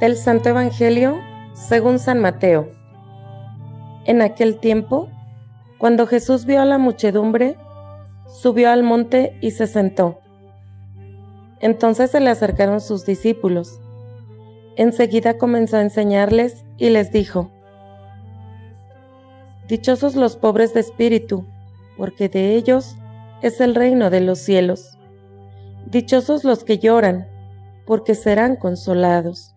Del Santo Evangelio según San Mateo. En aquel tiempo, cuando Jesús vio a la muchedumbre, subió al monte y se sentó. Entonces se le acercaron sus discípulos. Enseguida comenzó a enseñarles y les dijo, Dichosos los pobres de espíritu, porque de ellos es el reino de los cielos. Dichosos los que lloran, porque serán consolados.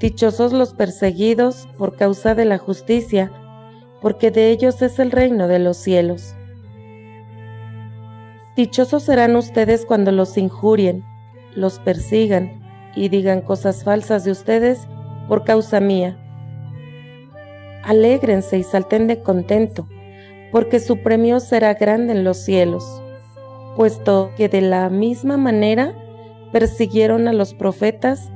Dichosos los perseguidos por causa de la justicia, porque de ellos es el reino de los cielos. Dichosos serán ustedes cuando los injurien, los persigan y digan cosas falsas de ustedes por causa mía. Alégrense y salten de contento, porque su premio será grande en los cielos, puesto que de la misma manera persiguieron a los profetas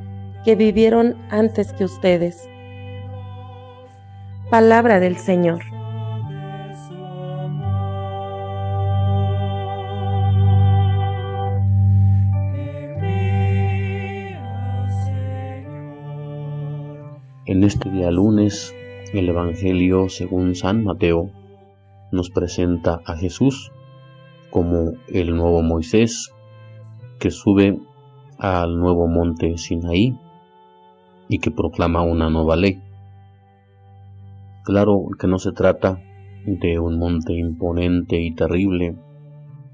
que vivieron antes que ustedes. Palabra del Señor. En este día lunes, el Evangelio según San Mateo nos presenta a Jesús como el nuevo Moisés que sube al nuevo monte Sinaí y que proclama una nueva ley. Claro que no se trata de un monte imponente y terrible,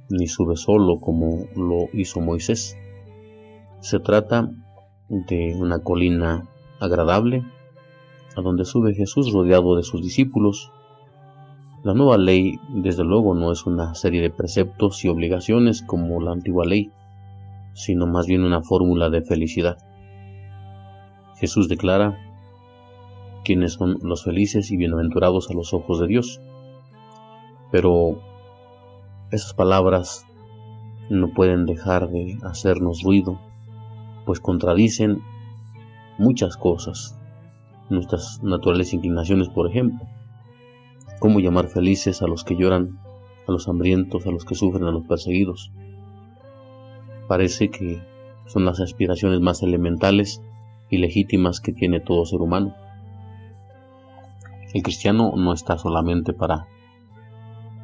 ni sube solo como lo hizo Moisés. Se trata de una colina agradable, a donde sube Jesús rodeado de sus discípulos. La nueva ley, desde luego, no es una serie de preceptos y obligaciones como la antigua ley, sino más bien una fórmula de felicidad. Jesús declara quiénes son los felices y bienaventurados a los ojos de Dios. Pero esas palabras no pueden dejar de hacernos ruido, pues contradicen muchas cosas, nuestras naturales inclinaciones, por ejemplo. ¿Cómo llamar felices a los que lloran, a los hambrientos, a los que sufren, a los perseguidos? Parece que son las aspiraciones más elementales y legítimas que tiene todo ser humano. El cristiano no está solamente para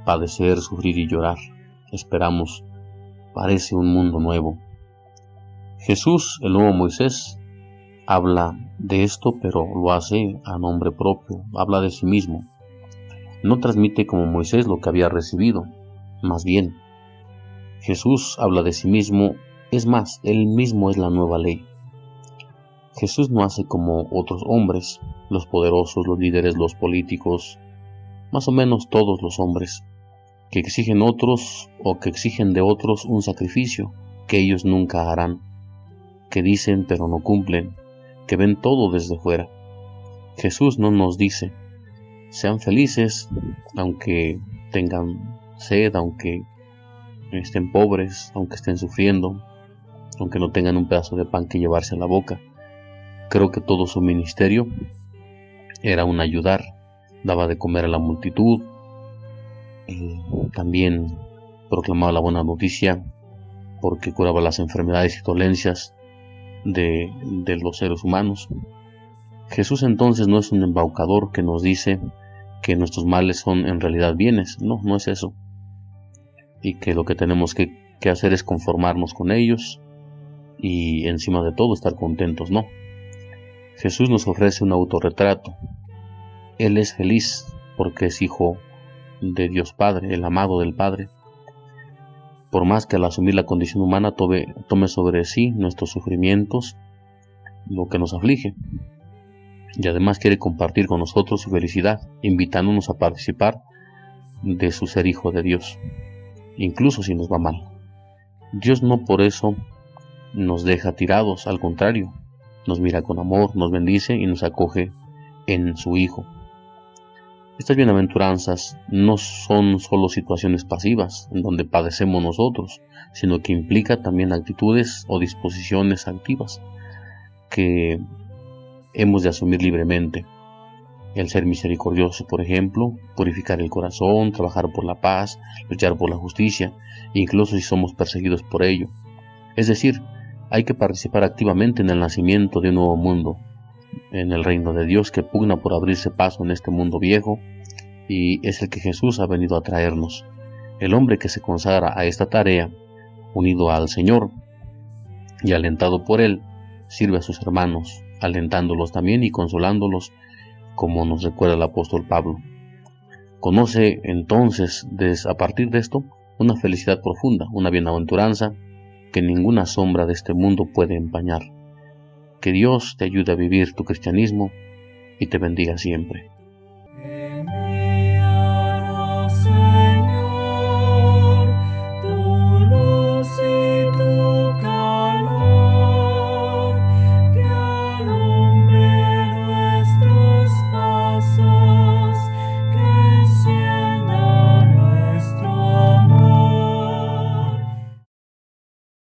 padecer, sufrir y llorar. Esperamos, parece un mundo nuevo. Jesús, el nuevo Moisés, habla de esto, pero lo hace a nombre propio, habla de sí mismo. No transmite como Moisés lo que había recibido, más bien, Jesús habla de sí mismo, es más, él mismo es la nueva ley. Jesús no hace como otros hombres, los poderosos, los líderes, los políticos, más o menos todos los hombres, que exigen otros o que exigen de otros un sacrificio que ellos nunca harán, que dicen pero no cumplen, que ven todo desde fuera. Jesús no nos dice, sean felices aunque tengan sed, aunque estén pobres, aunque estén sufriendo, aunque no tengan un pedazo de pan que llevarse a la boca. Creo que todo su ministerio era un ayudar, daba de comer a la multitud, también proclamaba la buena noticia porque curaba las enfermedades y dolencias de, los seres humanos. Jesús entonces no es un embaucador que nos dice que nuestros males son en realidad bienes, no, no es eso. Y que lo que tenemos que hacer es conformarnos con ellos y encima de todo estar contentos, no. Jesús nos ofrece un autorretrato. Él es feliz porque es hijo de Dios Padre, el amado del Padre por más que al asumir la condición humana tome, tome sobre sí nuestros sufrimientos, lo que nos aflige. Y además quiere compartir con nosotros su felicidad, invitándonos a participar de su ser hijo de Dios, incluso si nos va mal. Dios no por eso nos deja tirados, al contrario, nos mira con amor, nos bendice y nos acoge en su Hijo. Estas bienaventuranzas no son solo situaciones pasivas en donde padecemos nosotros, sino que implica también actitudes o disposiciones activas que hemos de asumir libremente. El ser misericordioso, por ejemplo, purificar el corazón, trabajar por la paz, luchar por la justicia, incluso si somos perseguidos por ello. Es decir, hay que participar activamente en el nacimiento de un nuevo mundo, en el reino de Dios que pugna por abrirse paso en este mundo viejo y es el que Jesús ha venido a traernos. El hombre que se consagra a esta tarea, unido al Señor y alentado por Él, sirve a sus hermanos, alentándolos también y consolándolos, como nos recuerda el apóstol Pablo. Conoce entonces, a partir de esto, una felicidad profunda, una bienaventuranza que ninguna sombra de este mundo puede empañar. Que Dios te ayude a vivir tu cristianismo y te bendiga siempre.